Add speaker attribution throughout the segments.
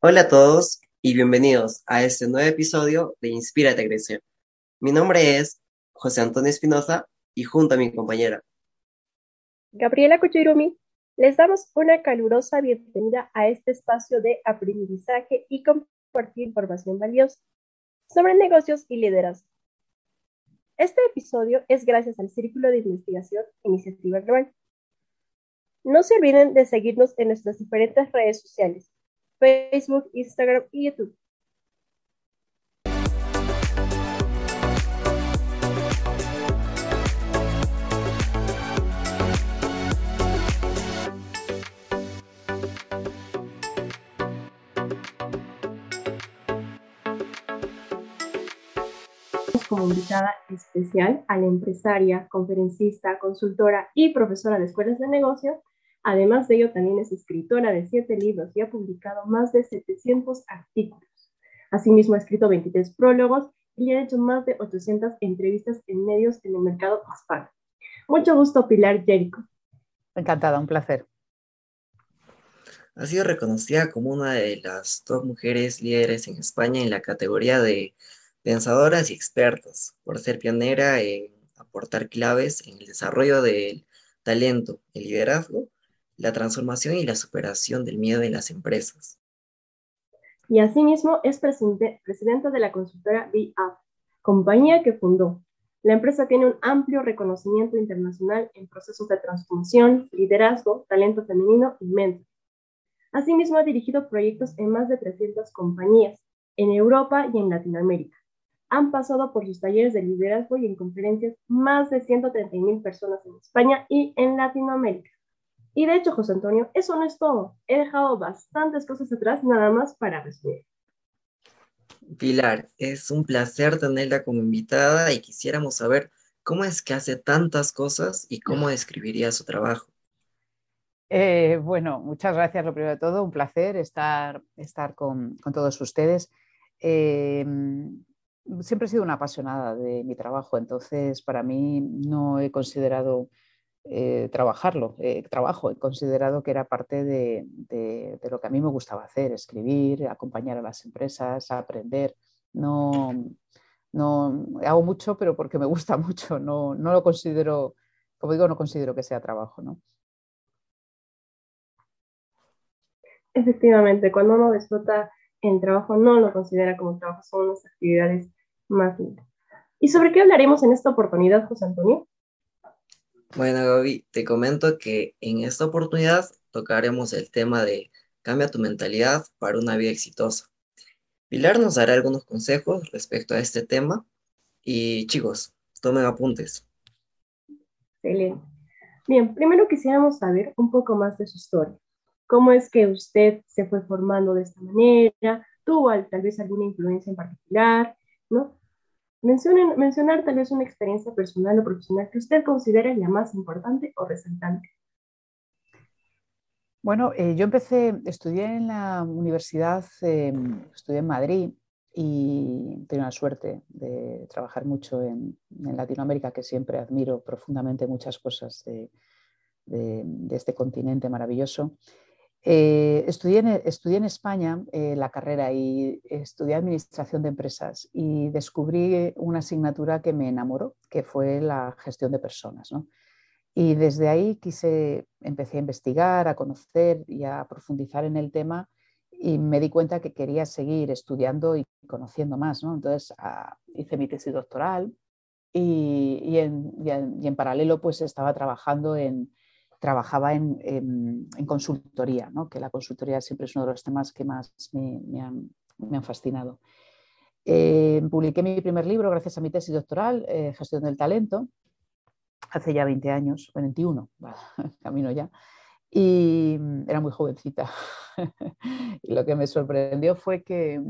Speaker 1: Hola a todos y bienvenidos a este nuevo episodio de Inspírate a Crecer. Mi nombre es José Antonio Espinosa y junto a mi compañera
Speaker 2: Gabriela Kuchirumi, les damos una calurosa bienvenida a este espacio de aprendizaje y compartir información valiosa sobre negocios y liderazgo. Este episodio es gracias al Círculo de Investigación Iniciativa Global. No se olviden de seguirnos en nuestras diferentes redes sociales, Facebook, Instagram y YouTube. como invitada especial a la empresaria, conferencista, consultora y profesora de escuelas de negocio. Además de ello, también es escritora de siete libros y ha publicado más de 700 artículos. Asimismo, ha escrito 23 prólogos y ha hecho más de 800 entrevistas en medios en el mercado hispano. Mucho gusto, Pilar Jerico.
Speaker 3: Encantada, un placer.
Speaker 1: Ha sido reconocida como una de las dos mujeres líderes en España en la categoría de pensadoras y expertas, por ser pionera en aportar claves en el desarrollo del talento, el liderazgo, la transformación y la superación del miedo en las empresas.
Speaker 2: Y asimismo es presidenta de la consultora BAF, compañía que fundó. La empresa tiene un amplio reconocimiento internacional en procesos de transformación, liderazgo, talento femenino y mentor. Asimismo ha dirigido proyectos en más de 300 compañías, en Europa y en Latinoamérica han pasado por sus talleres de liderazgo y en conferencias más de 130 mil personas en España y en Latinoamérica. Y de hecho, José Antonio, eso no es todo. He dejado bastantes cosas atrás nada más para resumir.
Speaker 1: Pilar, es un placer tenerla como invitada y quisiéramos saber cómo es que hace tantas cosas y cómo describiría su trabajo.
Speaker 3: Eh, bueno, muchas gracias, lo primero de todo, un placer estar, estar con, con todos ustedes. Eh, siempre he sido una apasionada de mi trabajo, entonces para mí no he considerado eh, trabajarlo, eh, trabajo, he considerado que era parte de, lo que a mí me gustaba hacer, escribir, acompañar a las empresas, aprender. No, no hago mucho, pero porque me gusta mucho, no, no lo considero, como digo, no considero que sea trabajo, ¿no?
Speaker 2: Efectivamente, cuando uno disfruta el trabajo no lo considera como trabajo, son unas actividades más ¿Y sobre qué hablaremos en esta oportunidad, José Antonio?
Speaker 1: Bueno, Gaby, te comento que en esta oportunidad tocaremos el tema de cambia tu mentalidad para una vida exitosa. Pilar nos dará algunos consejos respecto a este tema y chicos, tomen apuntes.
Speaker 2: Excelente. Bien, primero quisiéramos saber un poco más de su historia. ¿Cómo es que usted se fue formando de esta manera? ¿Tuvo tal vez alguna influencia en particular? ¿no? Mencionar tal vez una experiencia personal o profesional que usted considere la más importante o resaltante.
Speaker 3: Bueno, eh, yo empecé, estudié en la universidad, em, estudié en Madrid y tengo la suerte de trabajar mucho en, Latinoamérica, que siempre admiro profundamente muchas cosas de este continente maravilloso. Eh, estudié, en, España eh, la carrera y estudié Administración de Empresas y descubrí una asignatura que me enamoró, que fue la gestión de personas. Y desde ahí quise, empecé a investigar, a conocer y a profundizar en el tema y me di cuenta que quería seguir estudiando y conociendo más. Entonces ah, hice mi tesis doctoral y, en, y en paralelo pues estaba trabajando en, trabajaba en, consultoría, que la consultoría siempre es uno de los temas que más me, han, fascinado. Eh, publiqué mi primer libro gracias a mi tesis doctoral, eh, Gestión del Talento, hace ya 20 años, 21, camino ya, y era muy jovencita. y lo que me sorprendió fue que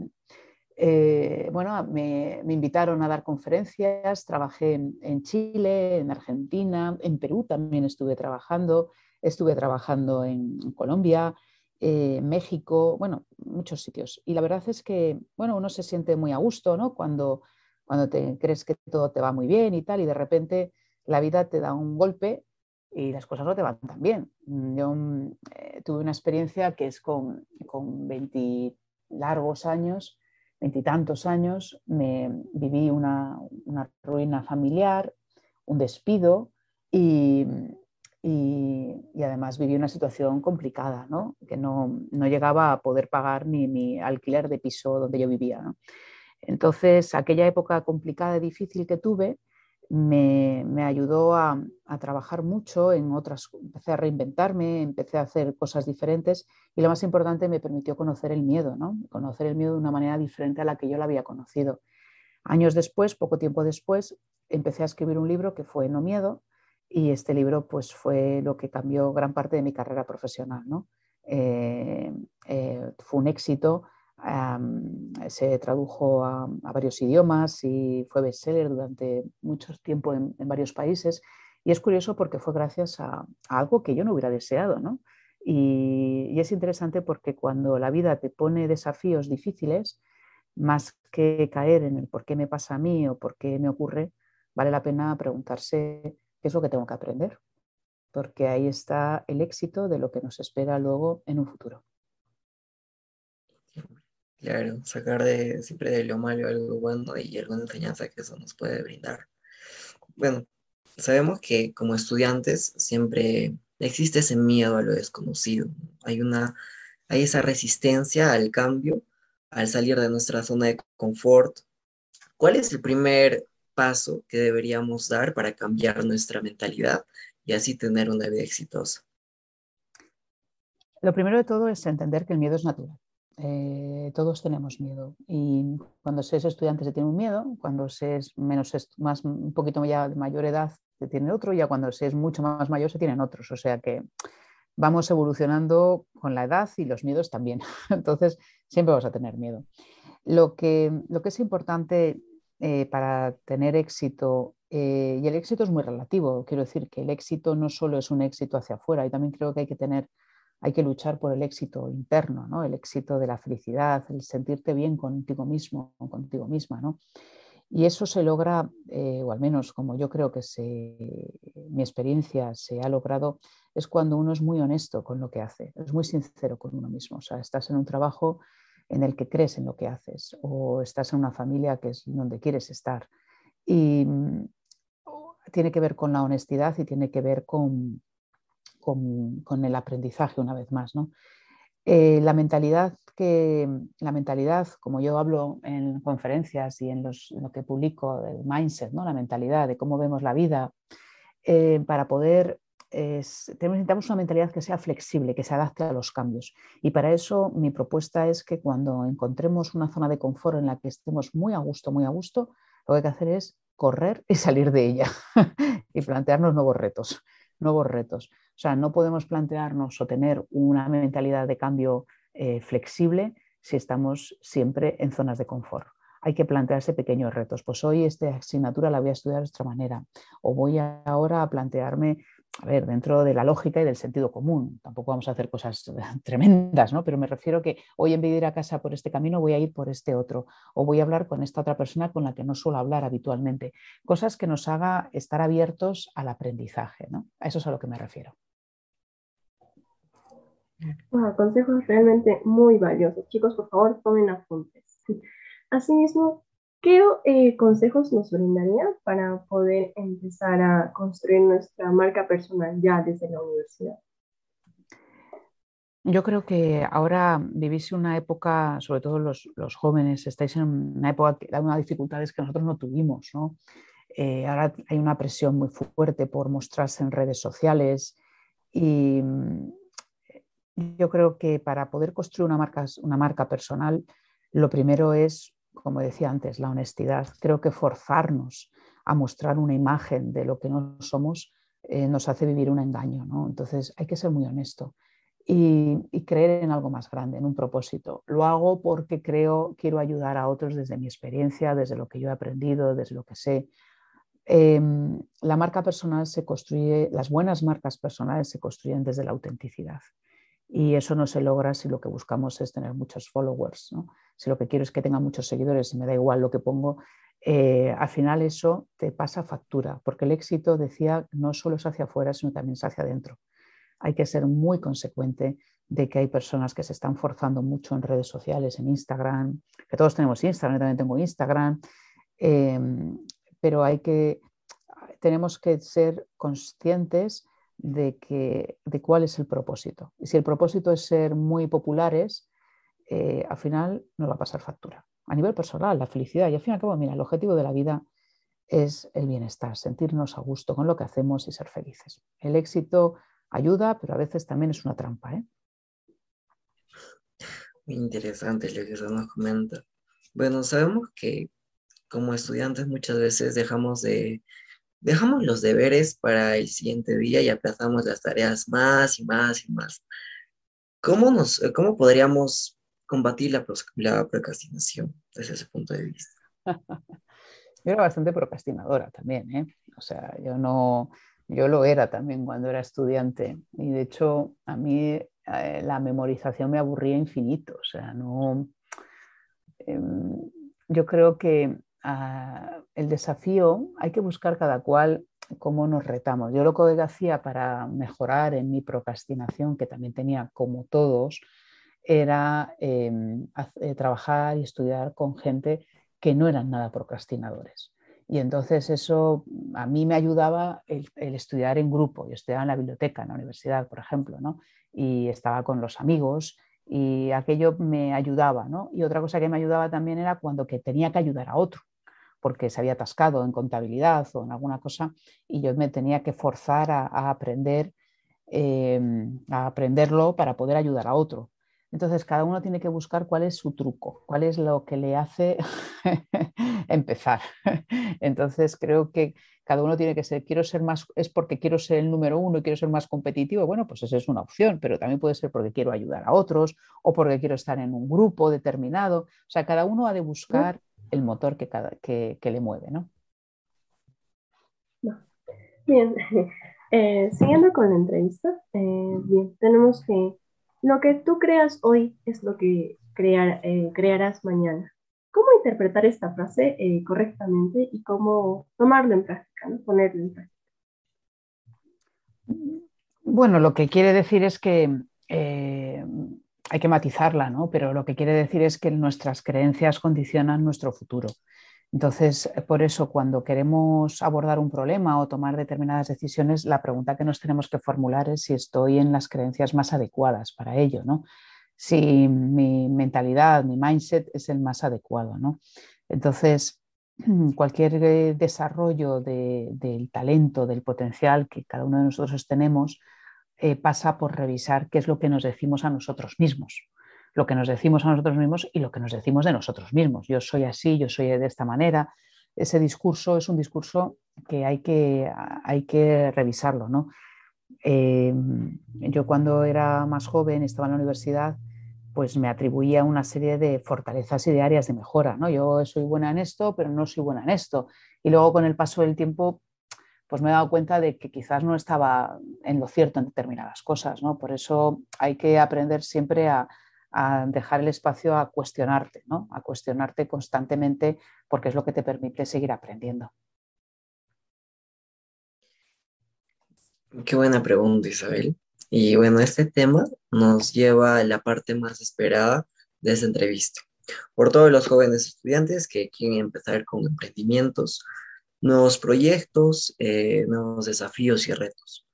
Speaker 3: eh, bueno, me, invitaron a dar conferencias, trabajé en, Chile, en Argentina, en Perú también estuve trabajando, estuve trabajando en, Colombia, eh, México, bueno, muchos sitios. Y la verdad es que, bueno, uno se siente muy a gusto, ¿no? Cuando, cuando te crees que todo te va muy bien y tal, y de repente la vida te da un golpe y las cosas no te van tan bien. Yo eh, tuve una experiencia que es con, con 20 largos años, veintitantos años, me viví una, ruina familiar, un despido y, además viví una situación complicada, ¿no? que no, llegaba a poder pagar ni mi alquiler de piso donde yo vivía. Entonces, aquella época complicada y difícil que tuve, me, ayudó a, trabajar mucho en otras, empecé a reinventarme, empecé a hacer cosas diferentes y lo más importante me permitió conocer el miedo, ¿no? conocer el miedo de una manera diferente a la que yo lo había conocido. Años después, poco tiempo después, empecé a escribir un libro que fue No Miedo y este libro pues, fue lo que cambió gran parte de mi carrera profesional. ¿no? Eh, eh, fue un éxito se tradujo a, varios idiomas y fue bestseller durante mucho tiempo en, varios países. Y es curioso porque fue gracias a, algo que yo no hubiera deseado. ¿no? Y, y, es interesante porque cuando la vida te pone desafíos difíciles, más que caer en el por qué me pasa a mí o por qué me ocurre, vale la pena preguntarse qué es lo que tengo que aprender, porque ahí está el éxito de lo que nos espera luego en un futuro.
Speaker 1: Claro, sacar de, siempre de lo malo algo bueno y alguna enseñanza que eso nos puede brindar. Bueno, sabemos que como estudiantes siempre existe ese miedo a lo desconocido. Hay, una, hay esa resistencia al cambio, al salir de nuestra zona de confort. ¿Cuál es el primer paso que deberíamos dar para cambiar nuestra mentalidad y así tener una vida exitosa?
Speaker 3: Lo primero de todo es entender que el miedo es natural. Eh, todos tenemos miedo y cuando se es estudiante se tiene un miedo, cuando se es menos, más, un poquito de mayor edad se tiene otro, ya cuando se es mucho más mayor se tienen otros. O sea que vamos evolucionando con la edad y los miedos también. Entonces siempre vamos a tener miedo. Lo que, lo que es importante eh, para tener éxito, eh, y el éxito es muy relativo, quiero decir que el éxito no solo es un éxito hacia afuera, y también creo que hay que tener hay que luchar por el éxito interno, ¿no? el éxito de la felicidad, el sentirte bien contigo mismo contigo misma. ¿no? Y eso se logra, eh, o al menos como yo creo que mi experiencia se ha logrado, es cuando uno es muy honesto con lo que hace, es muy sincero con uno mismo. O sea, estás en un trabajo en el que crees en lo que haces o estás en una familia que es donde quieres estar. Y mm, tiene que ver con la honestidad y tiene que ver con, con, el aprendizaje una vez más. ¿no? Eh, la, mentalidad que, la mentalidad, como yo hablo en conferencias y en, lo que publico del mindset, ¿no? la mentalidad de cómo vemos la vida, eh, para poder necesitamos una mentalidad que sea flexible, que se adapte a los cambios. Y para eso mi propuesta es que cuando encontremos una zona de confort en la que estemos muy a gusto, muy a gusto, lo que hay que hacer es correr y salir de ella y plantearnos nuevos retos, nuevos retos. O sea, no podemos plantearnos o tener una mentalidad de cambio eh, flexible si estamos siempre en zonas de confort. Hay que plantearse pequeños retos. Pues hoy esta asignatura la voy a estudiar de otra manera. O voy ahora a plantearme a ver, dentro de la lógica y del sentido común. Tampoco vamos a hacer cosas tremendas, ¿no? Pero me refiero que hoy en vez de ir a casa por este camino voy a ir por este otro o voy a hablar con esta otra persona con la que no suelo hablar habitualmente. Cosas que nos haga estar abiertos al aprendizaje, ¿no? A eso es a lo que me refiero.
Speaker 2: consejos realmente muy valiosos. Chicos, por favor, tomen apuntes. Asimismo, ¿Qué eh, consejos nos brindaría para poder empezar a construir nuestra marca personal ya desde la universidad?
Speaker 3: Yo creo que ahora vivís una época, sobre todo los, jóvenes, estáis en una época que da unas dificultades que nosotros no tuvimos. ¿no? Eh, ahora hay una presión muy fuerte por mostrarse en redes sociales y mm, yo creo que para poder construir una marca, una marca personal, lo primero es como decía antes, la honestidad. Creo que forzarnos a mostrar una imagen de lo que no somos eh, nos hace vivir un engaño. ¿no? Entonces hay que ser muy honesto y, creer en algo más grande, en un propósito. Lo hago porque creo, quiero ayudar a otros desde mi experiencia, desde lo que yo he aprendido, desde lo que sé. Em, la marca personal se construye, las buenas marcas personales se construyen desde la autenticidad. Y eso no se logra si lo que buscamos es tener muchos followers. Si lo que quiero es que tenga muchos seguidores y me da igual lo que pongo, eh, al final eso te pasa factura, porque el éxito, decía, no solo es hacia afuera, sino también es hacia adentro. Hay que ser muy consecuente de que hay personas que se están forzando mucho en redes sociales, en Instagram, que todos tenemos Instagram, yo también tengo Instagram, em, pero hay que, tenemos que ser conscientes de, que, de cuál es el propósito. Y si el propósito es ser muy populares, eh, al final nos va a pasar factura. A nivel personal, la felicidad. Y al fin y al cabo, mira, el objetivo de la vida es el bienestar, sentirnos a gusto con lo que hacemos y ser felices. El éxito ayuda, pero a veces también es una trampa. ¿eh?
Speaker 1: Muy interesante lo que se nos comenta. Bueno, sabemos que como estudiantes muchas veces dejamos de dejamos los deberes para el siguiente día y aplazamos las tareas más y más y más. ¿Cómo, nos, cómo podríamos combatir la, la procrastinación desde ese punto de vista?
Speaker 3: Yo era bastante procrastinadora también, ¿eh? O sea, yo no, yo lo era también cuando era estudiante y de hecho a mí eh, la memorización me aburría infinito, o sea, no... Em, yo creo que el desafío hay que buscar cada cual cómo nos retamos. Yo lo que hacía para mejorar en mi procrastinación, que también tenía como todos, era em, eh, trabajar y estudiar con gente que no eran nada procrastinadores. Y entonces eso a mí me ayudaba el, estudiar en grupo. Yo estudiaba en la biblioteca, en la universidad, por ejemplo, ¿no? y estaba con los amigos y aquello me ayudaba. ¿no? Y otra cosa que me ayudaba también era cuando que tenía que ayudar a otro, porque se había atascado en contabilidad o en alguna cosa y yo me tenía que forzar a, aprender, em, a aprenderlo para poder ayudar a otro. Entonces, cada uno tiene que buscar cuál es su truco, cuál es lo que le hace empezar. Entonces, creo que cada uno tiene que ser, quiero ser más, es porque quiero ser el número uno y quiero ser más competitivo. Bueno, pues esa es una opción, pero también puede ser porque quiero ayudar a otros o porque quiero estar en un grupo determinado. O sea, cada uno ha de buscar el motor que, cada, que, le mueve, ¿no?
Speaker 2: Bien, eh, siguiendo con la entrevista, eh, bien, tenemos que lo que tú creas hoy es lo que crear, eh, crearás mañana. ¿Cómo interpretar esta frase correctamente y cómo tomarlo en práctica, ¿no? ponerlo en práctica?
Speaker 3: Bueno, lo que quiere decir es que eh, hay que matizarla, ¿no? pero lo que quiere decir es que nuestras creencias condicionan nuestro futuro. Entonces, por eso, cuando queremos abordar un problema o tomar determinadas decisiones, la pregunta que nos tenemos que formular es si estoy en las creencias más adecuadas para ello, ¿no? Si mi mentalidad, mi mindset es el más adecuado, ¿no? Entonces, cualquier eh, desarrollo del talento, del potencial que cada uno de nosotros tenemos, eh, pasa por revisar qué es lo que nos decimos a nosotros mismos lo que nos decimos a nosotros mismos y lo que nos decimos de nosotros mismos. Yo soy así, yo soy de esta manera. Ese discurso es un discurso que hay que, hay que revisarlo. ¿no? Eh, yo cuando era más joven, estaba en la universidad, pues me atribuía una serie de fortalezas y de áreas de mejora. ¿no? Yo soy buena en esto, pero no soy buena en esto. Y luego con el paso del tiempo, pues me he dado cuenta de que quizás no estaba en lo cierto en determinadas cosas. ¿no? Por eso hay que aprender siempre a, dejar el espacio a cuestionarte, ¿no? a cuestionarte constantemente porque es lo que te permite seguir aprendiendo.
Speaker 1: Qué buena pregunta, Isabel. Y bueno, este tema nos lleva a la parte más esperada de esta entrevista. Por todos los jóvenes estudiantes que quieren empezar con emprendimientos, nuevos proyectos, eh, nuevos desafíos y retos.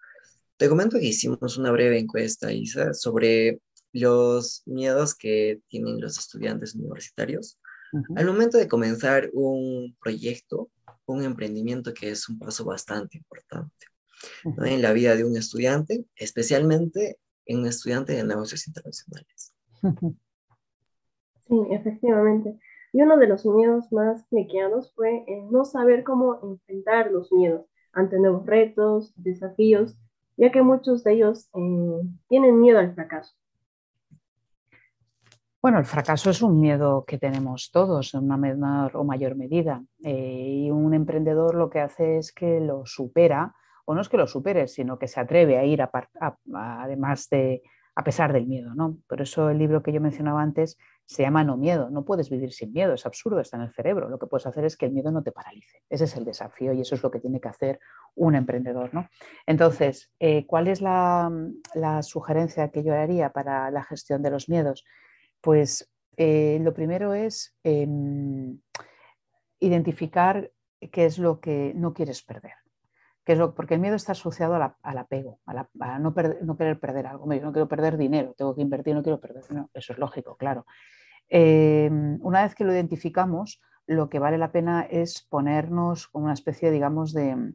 Speaker 1: Te comento que hicimos una breve encuesta, Isa, sobre los miedos que tienen los estudiantes universitarios al momento de comenzar un proyecto, un emprendimiento que es un paso bastante importante en la vida de un estudiante, especialmente en un estudiante de negocios internacionales.
Speaker 2: Sí, efectivamente. Y uno de los miedos más cliqueados fue no saber cómo enfrentar los miedos ante nuevos retos, desafíos, ya que muchos de ellos eh, tienen miedo al fracaso.
Speaker 3: Bueno, el fracaso es un miedo que tenemos todos en una menor o mayor medida. Eh, y un emprendedor lo que hace es que lo supera, o no es que lo supere, sino que se atreve a ir además de a pesar del miedo, ¿no? Por eso el libro que yo mencionaba antes se llama No miedo. No puedes vivir sin miedo, es absurdo, está en el cerebro. Lo que puedes hacer es que el miedo no te paralice. Ese es el desafío y eso es lo que tiene que hacer un emprendedor, ¿no? Entonces, eh, ¿cuál es la, sugerencia que yo haría para la gestión de los miedos? Pues eh, lo primero es em, identificar qué es lo que no quieres perder es lo, porque el miedo está asociado al apego, a, no, querer perder algo. Yo no quiero perder dinero, tengo que invertir, no quiero perder dinero. Eso es lógico, claro. Em, una vez que lo identificamos, lo que vale la pena es ponernos como una especie, digamos, de,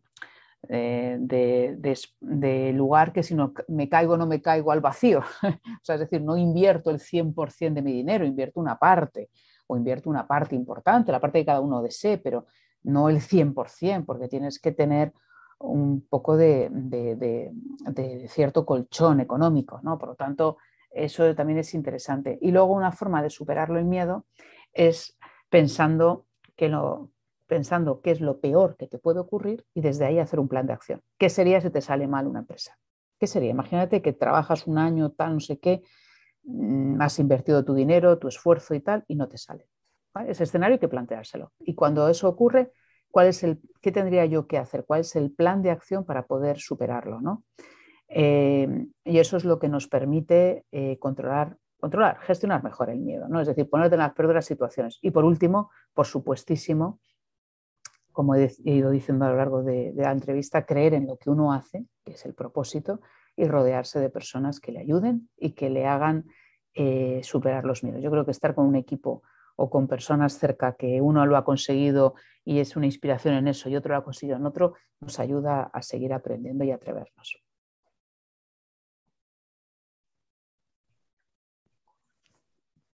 Speaker 3: de, lugar que si no me caigo, no me caigo al vacío. es decir, no invierto el 100% de mi dinero, invierto una parte o invierto una parte importante, la parte que cada uno desee, pero no el 100%, porque tienes que tener un poco de, cierto colchón económico, ¿no? Por lo tanto, eso también es interesante. Y luego una forma de superarlo el miedo es pensando que pensando qué es lo peor que te puede ocurrir y desde ahí hacer un plan de acción. ¿Qué sería si te sale mal una empresa? ¿Qué sería? Imagínate que trabajas un año, tal, no sé qué, mm, has invertido tu dinero, tu esfuerzo y tal, y no te sale. Ese escenario hay que planteárselo. Y cuando eso ocurre, qué tendría yo que hacer, cuál es el plan de acción para poder superarlo. ¿no? Eh, y eso es lo que nos permite eh, controlar, controlar, gestionar mejor el miedo, ¿no? es decir, ponerte en las peores situaciones. Y por último, por supuestísimo, como he ido diciendo a lo largo de, la entrevista, creer en lo que uno hace, que es el propósito, y rodearse de personas que le ayuden y que le hagan eh, superar los miedos. Yo creo que estar con un equipo o con personas cerca que uno lo ha conseguido y es una inspiración en eso y otro lo ha conseguido en otro, nos ayuda a seguir aprendiendo y atrevernos.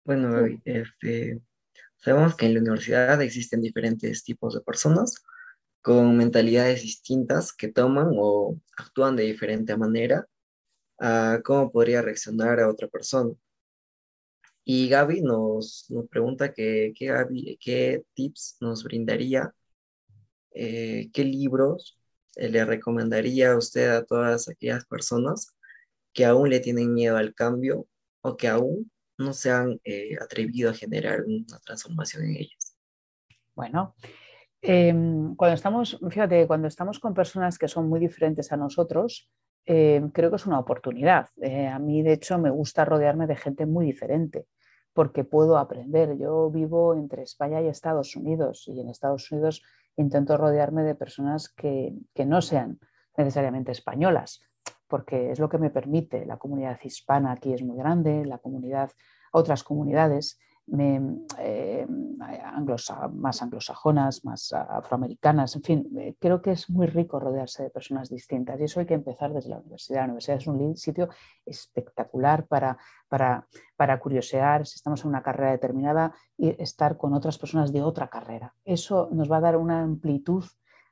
Speaker 1: Bueno, este, sabemos que en la universidad existen diferentes tipos de personas con mentalidades distintas que toman o actúan de diferente manera a cómo podría reaccionar a otra persona. Y Gaby nos, pregunta que, qué tips nos brindaría, eh, qué libros eh, le recomendaría a usted a todas aquellas personas que aún le tienen miedo al cambio o que aún no se han eh, atrevido a generar una transformación en ellas.
Speaker 3: Bueno, em, cuando estamos, fíjate, cuando estamos con personas que son muy diferentes a nosotros, creo que es una oportunidad. a mí, de hecho, me gusta rodearme de gente muy diferente porque puedo aprender. Yo vivo entre España y Estados Unidos y en Estados Unidos intento rodearme de personas que, no sean necesariamente españolas, porque es lo que me permite. La comunidad hispana aquí es muy grande, la comunidad, otras comunidades eh, más anglosajonas, más afroamericanas, en fin, eh, creo que es muy rico rodearse de personas distintas y eso hay que empezar desde la universidad. La universidad es un sitio espectacular para, para, para curiosear, si estamos en una carrera determinada, y estar con otras personas de otra carrera. Eso nos va a dar una amplitud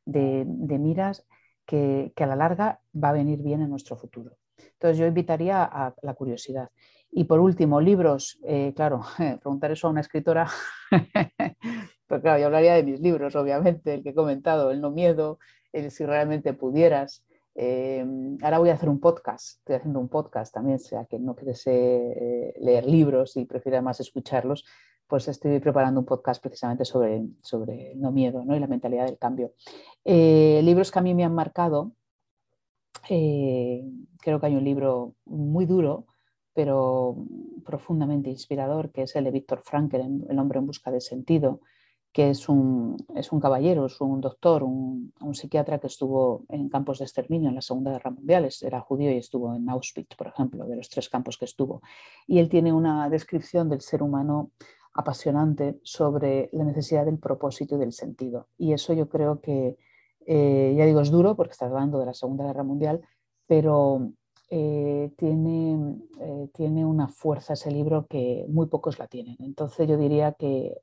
Speaker 3: de, miras que, que a la larga va a venir bien en nuestro futuro. Entonces yo invitaría a la curiosidad. Y por último, libros. Eh, claro, preguntar eso a una escritora, pues claro, yo hablaría de mis libros, obviamente, el que he comentado, El no miedo, el si realmente pudieras. Eh, ahora voy a hacer un podcast, estoy haciendo un podcast también, sea que no quieres eh, leer libros y prefieras más escucharlos, pues estoy preparando un podcast precisamente sobre, sobre no miedo ¿no? y la mentalidad del cambio. libros que a mí me han marcado, creo que hay un libro muy duro pero profundamente inspirador, que es el de Víctor Frankl, El hombre en busca de sentido, que es un, es un caballero, es un doctor, un, psiquiatra que estuvo en campos de exterminio en la Segunda Guerra Mundial, era judío y estuvo en Auschwitz, por ejemplo, de los tres campos que estuvo. Y él tiene una descripción del ser humano apasionante sobre la necesidad del propósito y del sentido. Y eso yo creo que, eh, ya digo, es duro porque está hablando de la Segunda Guerra Mundial, pero eh, tiene, eh, tiene una fuerza ese libro que muy pocos la tienen. Entonces yo diría que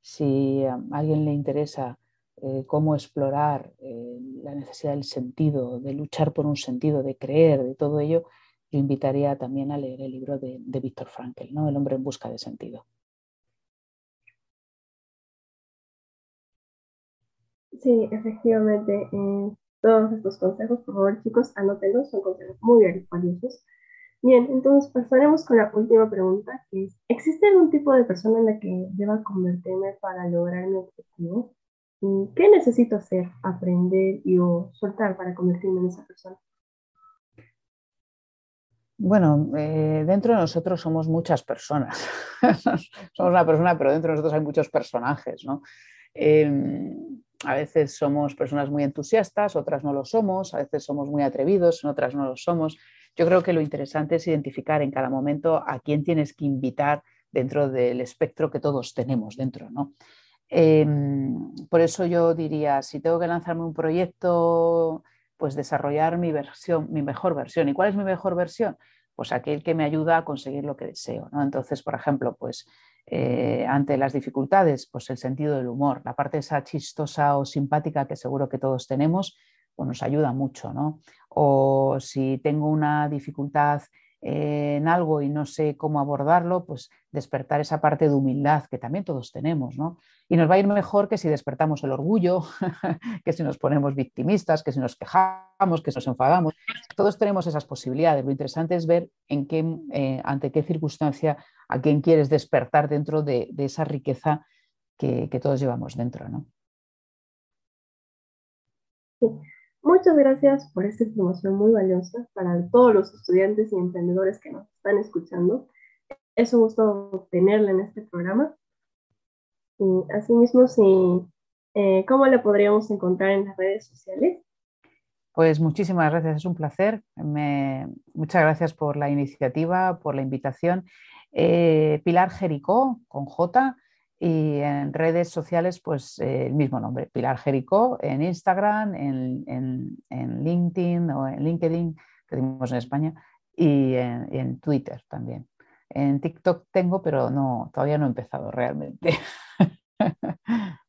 Speaker 3: si a alguien le interesa eh, cómo explorar la necesidad del sentido, de luchar por un sentido, de creer, de todo ello, yo invitaría también a leer el libro de, de Víctor Frankl, ¿no? El hombre en busca de sentido.
Speaker 2: Sí, efectivamente todos estos consejos, por favor chicos, anótenlos, son consejos muy valiosos. Bien, entonces pasaremos con la última pregunta, que es, ¿existe algún tipo de persona en la que deba convertirme para lograr mi objetivo? ¿Qué necesito hacer, aprender y o soltar para convertirme en esa persona?
Speaker 3: Bueno, eh, dentro de nosotros somos muchas personas. somos una persona, pero dentro de nosotros hay muchos personajes, ¿no? Em, a veces somos personas muy entusiastas, otras no lo somos, a veces somos muy atrevidos, en otras no lo somos. Yo creo que lo interesante es identificar en cada momento a quién tienes que invitar dentro del espectro que todos tenemos dentro, ¿no? Em, por eso yo diría, si tengo que lanzarme un proyecto pues desarrollar mi versión, mi mejor versión. ¿Y cuál es mi mejor versión? Pues aquel que me ayuda a conseguir lo que deseo. ¿no? Entonces, por ejemplo, pues eh, ante las dificultades, pues el sentido del humor, la parte esa chistosa o simpática que seguro que todos tenemos, pues nos ayuda mucho. ¿no? O si tengo una dificultad en algo y no sé cómo abordarlo, pues despertar esa parte de humildad que también todos tenemos, ¿no? Y nos va a ir mejor que si despertamos el orgullo, que si nos ponemos victimistas, que si nos quejamos, que si nos enfadamos. Todos tenemos esas posibilidades. Lo interesante es ver en qué, eh, ante qué circunstancia a quién quieres despertar dentro de, esa riqueza que, que, todos llevamos dentro, ¿no?
Speaker 2: Sí. Muchas gracias por esta información muy valiosa para todos los estudiantes y emprendedores que nos están escuchando. Es un gusto tenerla en este programa. Y asimismo, eh, ¿cómo le podríamos encontrar en las redes sociales?
Speaker 3: Pues muchísimas gracias, es un placer. muchas gracias por la iniciativa, por la invitación. Eh, Pilar Jericó, con J, y en redes sociales, pues eh, el mismo nombre, Pilar Jericó, en Instagram, en, LinkedIn o en LinkedIn, que decimos en España, y en, Twitter también. En TikTok tengo, pero no, todavía no he empezado realmente.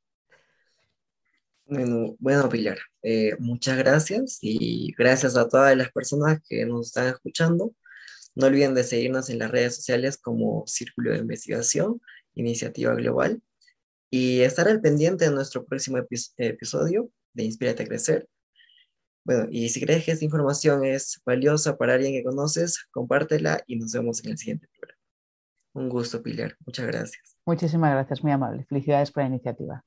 Speaker 1: Bueno, Pilar, eh, muchas gracias y gracias a todas las personas que nos están escuchando. No olviden de seguirnos en las redes sociales como Círculo de Investigación iniciativa global y estar al pendiente de nuestro próximo episodio de Inspírate a Crecer. Bueno, y si crees que esta información es valiosa para alguien que conoces, compártela y nos vemos en el siguiente programa. Un gusto, Pilar. Muchas gracias.
Speaker 3: Muchísimas gracias, muy amable. Felicidades por la iniciativa.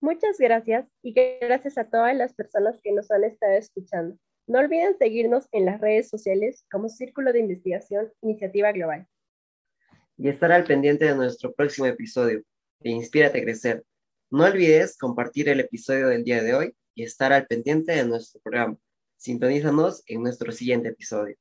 Speaker 2: Muchas gracias y gracias a todas las personas que nos han estado escuchando. No olviden seguirnos en las redes sociales como Círculo de Investigación Iniciativa Global
Speaker 1: y estar al pendiente de nuestro próximo episodio de Inspírate a Crecer. No olvides compartir el episodio del día de hoy y estar al pendiente de nuestro programa. Sintonízanos en nuestro siguiente episodio.